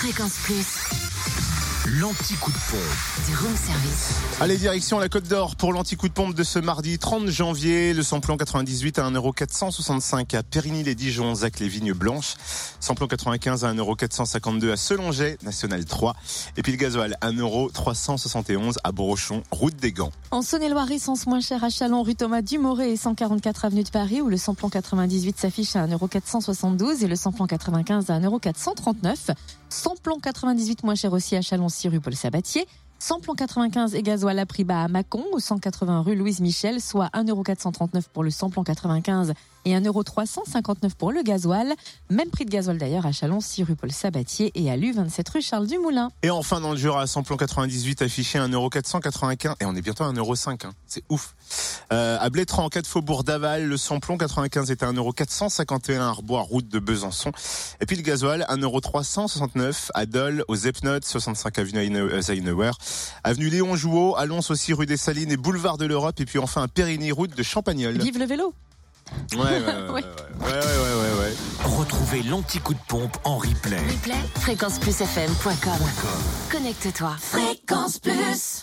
Fréquence Plus. L'anti-coup de pompe. Du room service. Allez, direction la Côte d'Or pour l'anti-coup de pompe de ce mardi 30 janvier. Le samplon 98 à 1,465€ à Périgny-les-Dijon, Zac les Vignes Blanches. Samplon 95 à 1,452€ à Selonget, National 3. Et puis le gasoil 1,371€ à Brochon, route des Gants. En Saône-et-Loire, essence moins chère à Chalon, rue Thomas Dumoré et 144 avenue de Paris, où le samplon 98 s'affiche à 1,472€ et le samplon 95 à 1,439€. Samplon 98 moins cher aussi à Chalon, 6 rue Paul Sabatier. Samplon 95 et gasoil à prix bas à Mâcon, au 180 rue Louise Michel, soit 1,439€ pour le samplon 95 et 1,359€ pour le gasoil. Même prix de gasoil d'ailleurs à Chalon, 6 rue Paul Sabatier et à Lu, 27 rue Charles Dumoulin. Et enfin dans le Jura, samplon 98 affiché à 1,495€ et on est bientôt à 1,5€. Hein. C'est ouf. Euh, à Blétran, 4 faubourg d'Aval, le samplon 95 était 1,451€ à Arbois, route de Besançon. Et puis le gasoil, 1,369€ à Dole, aux Epnotes, 65 avenue euh, Zeinauer, avenue Léon Jouot, à aussi rue des Salines et boulevard de l'Europe, et puis enfin à Périgny, route de Champagnol. Vive le vélo Ouais, ouais, ouais, ouais. ouais, Retrouvez l'anti-coup de pompe en replay. Replay, fréquenceplusfm.com. Connecte-toi. Fréquence Plus.